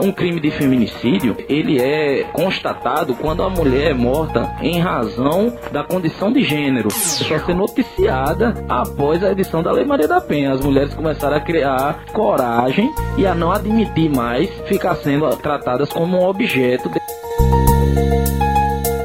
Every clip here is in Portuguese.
Um crime de feminicídio, ele é constatado quando a mulher é morta em razão da condição de gênero. Só ser noticiada após a edição da Lei Maria da Penha. As mulheres começaram a criar coragem e a não admitir mais ficar sendo tratadas como um objeto. De...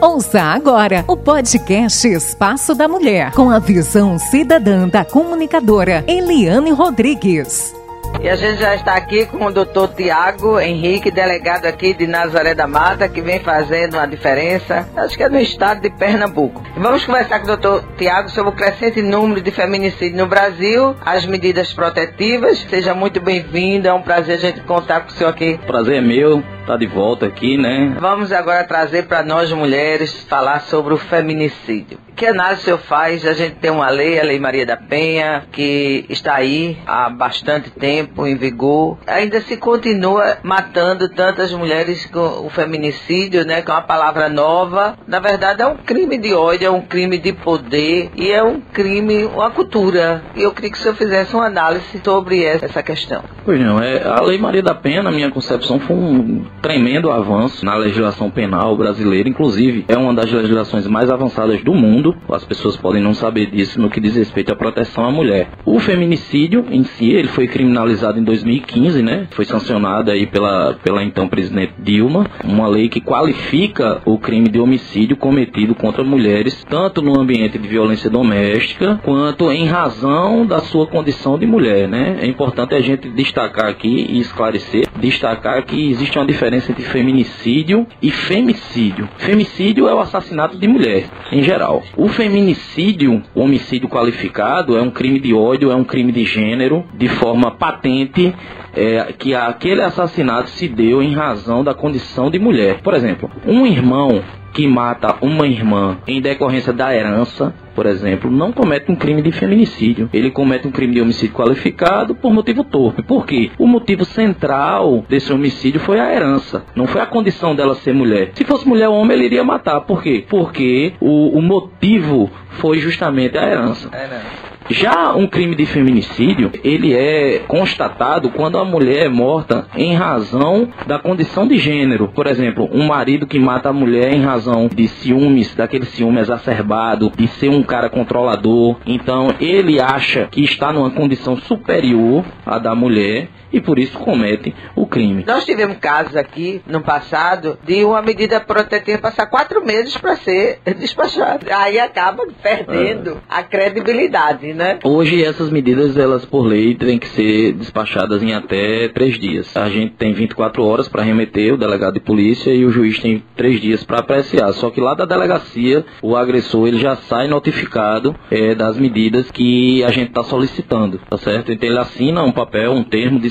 Ouça agora o podcast Espaço da Mulher, com a visão cidadã da comunicadora Eliane Rodrigues. E a gente já está aqui com o doutor Tiago Henrique, delegado aqui de Nazaré da Mata, que vem fazendo uma diferença, acho que é no estado de Pernambuco. Vamos conversar com o doutor Tiago sobre o crescente número de feminicídio no Brasil, as medidas protetivas. Seja muito bem-vindo, é um prazer a gente contar com o senhor aqui. Prazer é meu tá de volta aqui, né? Vamos agora trazer para nós mulheres falar sobre o feminicídio. Que análise o senhor faz? A gente tem uma lei, a Lei Maria da Penha, que está aí há bastante tempo em vigor. Ainda se continua matando tantas mulheres com o feminicídio, né? Com uma palavra nova. Na verdade, é um crime de ódio, é um crime de poder e é um crime, uma cultura. E eu queria que o senhor fizesse uma análise sobre essa questão. Pois não, é, a Lei Maria da Penha, na minha concepção, foi um tremendo avanço na legislação penal brasileira, inclusive é uma das legislações mais avançadas do mundo. As pessoas podem não saber disso no que diz respeito à proteção à mulher. O feminicídio em si, ele foi criminalizado em 2015, né? Foi sancionado aí pela, pela então presidente Dilma, uma lei que qualifica o crime de homicídio cometido contra mulheres, tanto no ambiente de violência doméstica, quanto em razão da sua condição de mulher, né? É importante a gente destacar aqui e esclarecer, destacar que existe uma diferença entre feminicídio e femicídio. Femicídio é o assassinato de mulher, em geral. O feminicídio, o homicídio qualificado, é um crime de ódio, é um crime de gênero, de forma patente, é, que aquele assassinato se deu em razão da condição de mulher. Por exemplo, um irmão que mata uma irmã em decorrência da herança, por exemplo, não comete um crime de feminicídio. Ele comete um crime de homicídio qualificado por motivo torpe. Por quê? O motivo central desse homicídio foi a herança, não foi a condição dela ser mulher. Se fosse mulher ou homem, ele iria matar. Por quê? Porque o, o motivo foi justamente a herança. É? Já um crime de feminicídio, ele é constatado quando a mulher é morta em razão da condição de gênero. Por exemplo, um marido que mata a mulher em razão de ciúmes, daquele ciúme exacerbado, de ser um cara controlador. Então, ele acha que está numa condição superior à da mulher e por isso comete o crime. Nós tivemos casos aqui no passado de uma medida protetiva passar quatro meses para ser despachada. Aí acaba perdendo é. a credibilidade, né? Hoje essas medidas, elas por lei, têm que ser despachadas em até três dias. A gente tem 24 horas para remeter o delegado de polícia e o juiz tem três dias para apreciar. Só que lá da delegacia, o agressor ele já sai notificado é, das medidas que a gente está solicitando, tá certo? Então ele assina um papel, um termo de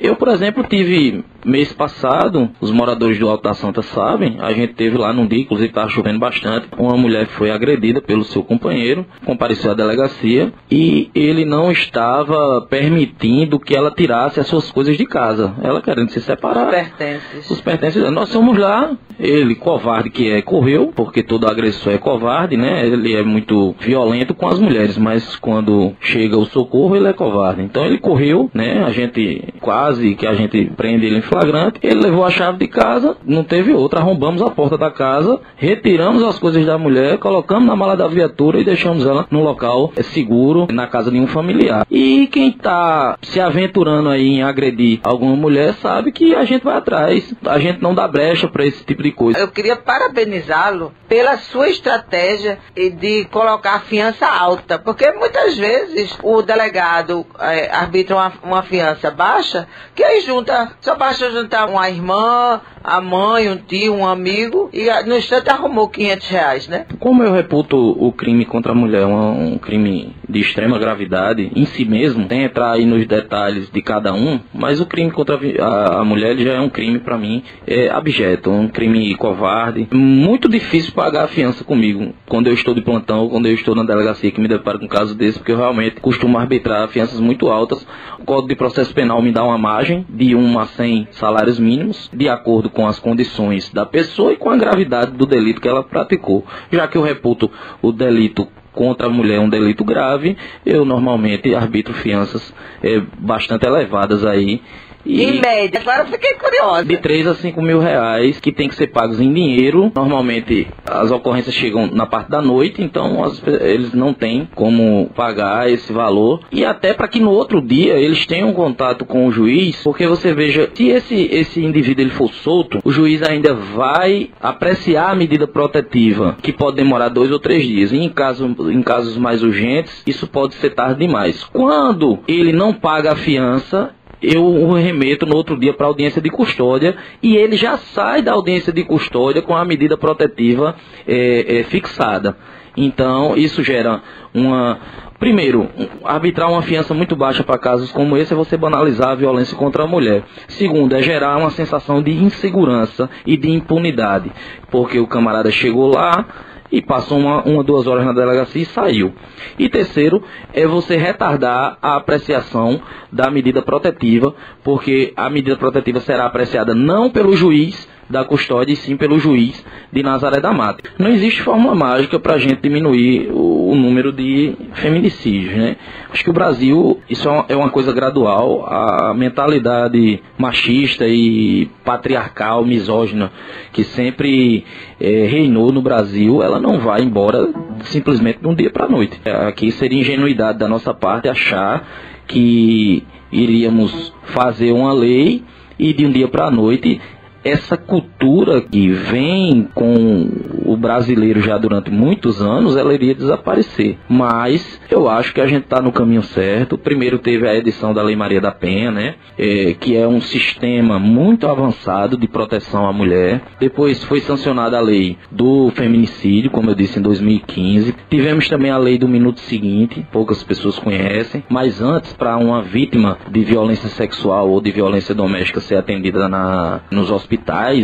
Eu, por exemplo, tive mês passado, os moradores do Alto da Santa sabem, a gente teve lá num dia, inclusive estava chovendo bastante, uma mulher foi agredida pelo seu companheiro, compareceu à delegacia e ele não estava permitindo que ela tirasse as suas coisas de casa. Ela querendo se separar. Os pertences. Os pertences. Nós somos lá, ele, covarde que é, correu, porque todo agressor é covarde, né? Ele é muito violento com as mulheres, mas quando chega o socorro, ele é covarde. Então ele correu, né? A gente quase que a gente prende ele em flagrante. Ele levou a chave de casa, não teve outra. Arrombamos a porta da casa, retiramos as coisas da mulher, colocamos na mala da viatura e deixamos ela no local seguro, na casa de um familiar. E quem está se aventurando aí em agredir alguma mulher sabe que a gente vai atrás. A gente não dá brecha para esse tipo de coisa. Eu queria parabenizá-lo pela sua estratégia de colocar a fiança alta, porque muitas vezes o delegado é, arbitra uma, uma fiança baixa, que aí junta, só basta juntar uma irmã, a mãe, um tio, um amigo, e no instante arrumou 500 reais, né? Como eu reputo o crime contra a mulher um, um crime de extrema gravidade em si mesmo, sem entrar aí nos detalhes de cada um, mas o crime contra a, a mulher já é um crime para mim é abjeto, um crime covarde, muito difícil pagar a fiança comigo quando eu estou de plantão, quando eu estou na delegacia que me deparo com um caso desse, porque eu realmente costumo arbitrar fianças muito altas. O Código de Processo Penal me dá uma margem de 1 a 100 salários mínimos, de acordo com as condições da pessoa e com a gravidade do delito que ela praticou. Já que eu reputo o delito contra a mulher um delito grave, eu normalmente arbitro fianças é, bastante elevadas aí E em média, agora eu fiquei curiosa. De 3 a 5 mil reais que tem que ser pagos em dinheiro. Normalmente as ocorrências chegam na parte da noite, então as, eles não têm como pagar esse valor. E até para que no outro dia eles tenham contato com o juiz, porque você veja, se esse, esse indivíduo ele for solto, o juiz ainda vai apreciar a medida protetiva, que pode demorar dois ou três dias. E em, caso, em casos mais urgentes, isso pode ser tarde demais. Quando ele não paga a fiança, eu o remeto no outro dia para audiência de custódia e ele já sai da audiência de custódia com a medida protetiva é, é, fixada. Então, isso gera uma. Primeiro, arbitrar uma fiança muito baixa para casos como esse é você banalizar a violência contra a mulher. Segundo, é gerar uma sensação de insegurança e de impunidade, porque o camarada chegou lá, e passou uma, uma, duas horas na delegacia e saiu. E terceiro, é você retardar a apreciação da medida protetiva, porque a medida protetiva será apreciada não pelo juiz, da custódia e sim pelo juiz de Nazaré da Mata. Não existe fórmula mágica para a gente diminuir o, número de feminicídios. Né? Acho que o Brasil, isso é uma, é uma coisa gradual, a mentalidade machista e patriarcal, misógina, que sempre é, reinou no Brasil, ela não vai embora simplesmente de um dia para a noite. Aqui seria ingenuidade da nossa parte achar que iríamos fazer uma lei e de um dia para a noite essa cultura que vem com o brasileiro já durante muitos anos, ela iria desaparecer. Mas eu acho que a gente está no caminho certo. Primeiro teve a edição da Lei Maria da Penha, né? É, que é um sistema muito avançado de proteção à mulher. Depois foi sancionada a lei do feminicídio, como eu disse, em 2015. Tivemos também a lei do minuto seguinte, poucas pessoas conhecem. Mas antes, para uma vítima de violência sexual ou de violência doméstica ser atendida na, nos hospitais,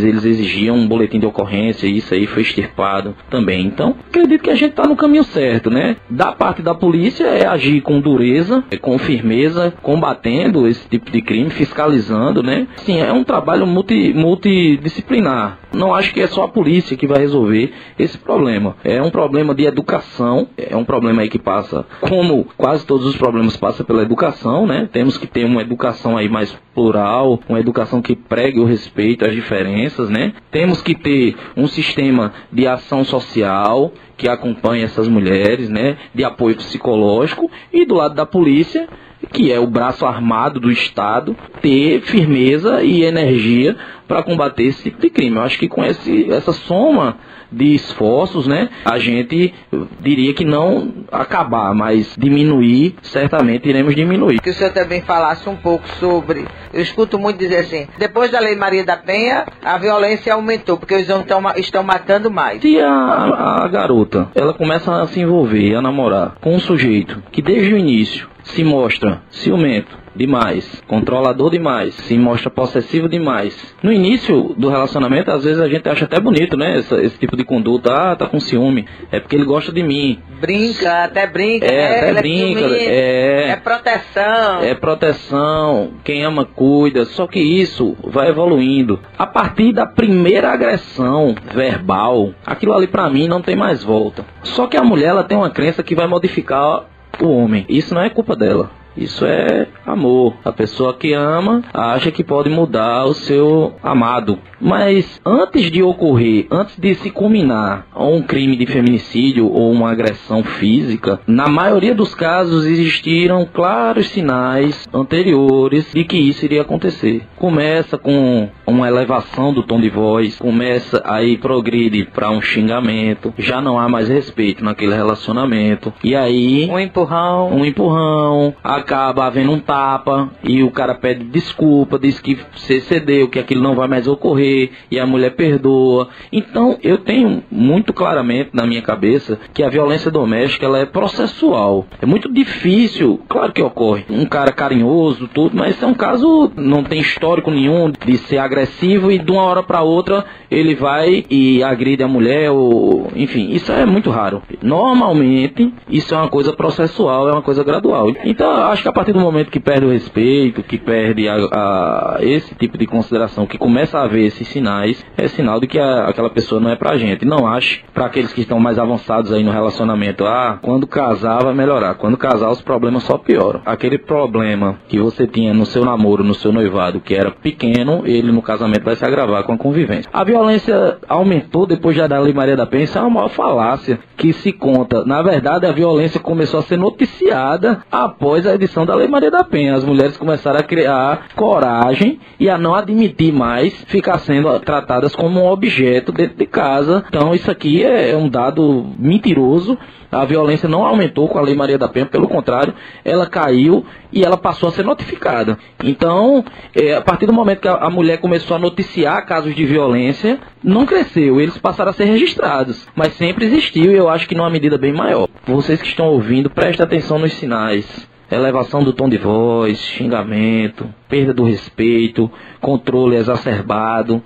eles exigiam um boletim de ocorrência e isso aí foi extirpado também. Então, acredito que a gente está no caminho certo, né? Da parte da polícia é agir com dureza, é com firmeza, combatendo esse tipo de crime, fiscalizando, né? Sim, é um trabalho multi, multidisciplinar. Não acho que é só a polícia que vai resolver esse problema. É um problema de educação, é um problema aí que passa, como quase todos os problemas passam pela educação, né? Temos que ter uma educação aí mais plural, uma educação que pregue o respeito às diferenças, né? Temos que ter um sistema de ação social que acompanhe essas mulheres, né? De apoio psicológico e do lado da polícia que é o braço armado do Estado, ter firmeza e energia para combater esse tipo de crime. Eu acho que com esse, essa soma de esforços, né, a gente diria que não acabar, mas diminuir, certamente iremos diminuir. Que o senhor também falasse um pouco sobre, eu escuto muito dizer assim, depois da Lei Maria da Penha, a violência aumentou, porque eles estão, estão matando mais. Se a, a garota, ela começa a se envolver, a namorar com um sujeito que desde o início se mostra ciumento demais, controlador demais, se mostra possessivo demais. No início do relacionamento, às vezes a gente acha até bonito, né? Esse, esse tipo de conduta, ah, tá com ciúme, é porque ele gosta de mim. Brinca, até brinca, é, né? até brinca, é, é, é proteção. É proteção, quem ama cuida, só que isso vai evoluindo. A partir da primeira agressão verbal, aquilo ali para mim não tem mais volta. Só que a mulher ela tem uma crença que vai modificar o homem. Isso não é culpa dela. Isso é amor. A pessoa que ama acha que pode mudar o seu amado. Mas antes de ocorrer, antes de se culminar um crime de feminicídio ou uma agressão física, na maioria dos casos existiram claros sinais anteriores de que isso iria acontecer. Começa com uma elevação do tom de voz, começa aí progride para um xingamento, já não há mais respeito naquele relacionamento. E aí um empurrão, um empurrão, acaba havendo um tapa e o cara pede desculpa, diz que você cedeu, que aquilo não vai mais ocorrer e a mulher perdoa. Então eu tenho muito claramente na minha cabeça que a violência doméstica ela é processual. É muito difícil, claro que ocorre, um cara carinhoso, tudo, mas é um caso não tem histórico nenhum de ser agressivo e de uma hora para outra ele vai e agride a mulher ou enfim, isso é muito raro. Normalmente isso é uma coisa processual, é uma coisa gradual. Então eu acho que a partir do momento que perde o respeito, que perde a, a, esse tipo de consideração, que começa a haver esses sinais, é sinal de que a, aquela pessoa não é pra gente. Não acho, para aqueles que estão mais avançados aí no relacionamento, ah, quando casar vai melhorar. Quando casar os problemas só pioram. Aquele problema que você tinha no seu namoro, no seu noivado, que era pequeno, ele no casamento vai se agravar com a convivência. A violência aumentou depois já da Lei Maria da Penha, isso é uma maior falácia que se conta. Na verdade, a violência começou a ser noticiada após a edição da Lei Maria da Penha. As mulheres começaram a criar coragem e a não admitir mais ficar sendo tratadas como um objeto dentro de casa. Então, isso aqui é um dado mentiroso a violência não aumentou com a Lei Maria da Penha, pelo contrário, ela caiu e ela passou a ser notificada. Então, é, a partir do momento que a, a, mulher começou a noticiar casos de violência, não cresceu, eles passaram a ser registrados, mas sempre existiu e eu acho que numa medida bem maior. Vocês que estão ouvindo, prestem atenção nos sinais elevação do tom de voz, xingamento, perda do respeito, controle exacerbado,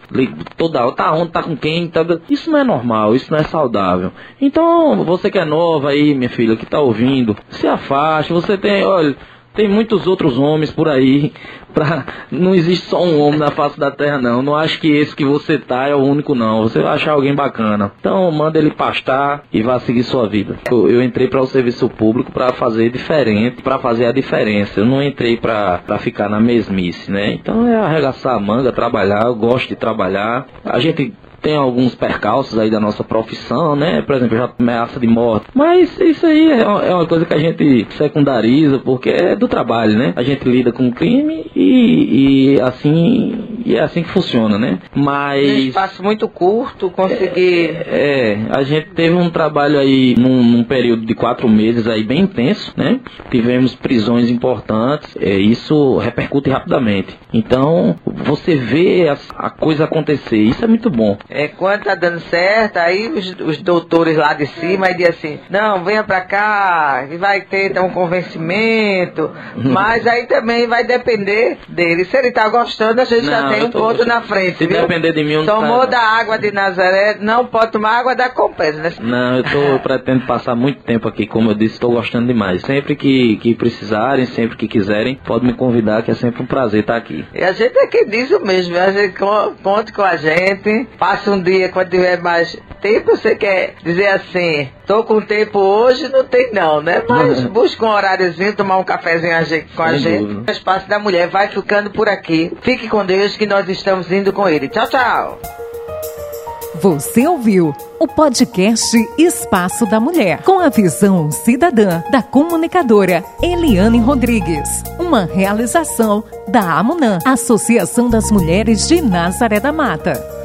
toda hora, tá onde, tá com quem, tá... isso não é normal, isso não é saudável. Então, você que é nova aí, minha filha, que tá ouvindo, se afaste, você tem, olha, tem muitos outros homens por aí. Pra... Não existe só um homem na face da terra, não. Não acho que esse que você tá é o único, não. Você vai achar alguém bacana. Então manda ele pastar e vá seguir sua vida. Eu, eu entrei para o serviço público para fazer diferente, para fazer a diferença. Eu não entrei para ficar na mesmice, né? Então é arregaçar a manga, trabalhar. Eu gosto de trabalhar. A gente tem alguns percalços aí da nossa profissão, né? Por exemplo, já ameaça de morte. Mas isso aí é uma é coisa que a gente secundariza porque é do trabalho, né? A gente lida com o crime e, e assim e é assim que funciona, né? Mas. Um espaço muito curto, conseguir. É, é, a gente teve um trabalho aí num, num, período de quatro meses aí bem intenso, né? Tivemos prisões importantes, é, isso repercute rapidamente. Então, você vê a, a, coisa acontecer, isso é muito bom. É, quando tá dando certo, aí os, os doutores lá de cima dizem assim, não, venha pra cá, e vai ter um convencimento, mas aí também vai depender dele. Se ele tá gostando, a gente não, já tem um ponto na frente. Se viu? depender de mim, eu não Tomou da água de Nazaré, não pode tomar água da Compesa, né? Não, eu, tô, eu pretendo passar muito tempo aqui, como eu disse, estou gostando demais. Sempre que, que precisarem, sempre que quiserem, pode me convidar, que é sempre um prazer estar aqui. E a gente é que diz o mesmo, a gente conta com a gente, passa um dia quando tiver mais tempo, você quer dizer assim, tô com tempo hoje, não tem não, né? Mas busca um horáriozinho, tomar um cafezinho com a gente. Dúvida. O espaço da mulher vai ficando por aqui. Fique com Deus que nós estamos indo com ele. Tchau, tchau. Você ouviu o podcast Espaço da Mulher, com a visão cidadã da comunicadora Eliane Rodrigues. Uma realização da AMUNAM, Associação das Mulheres de Nazaré da Mata.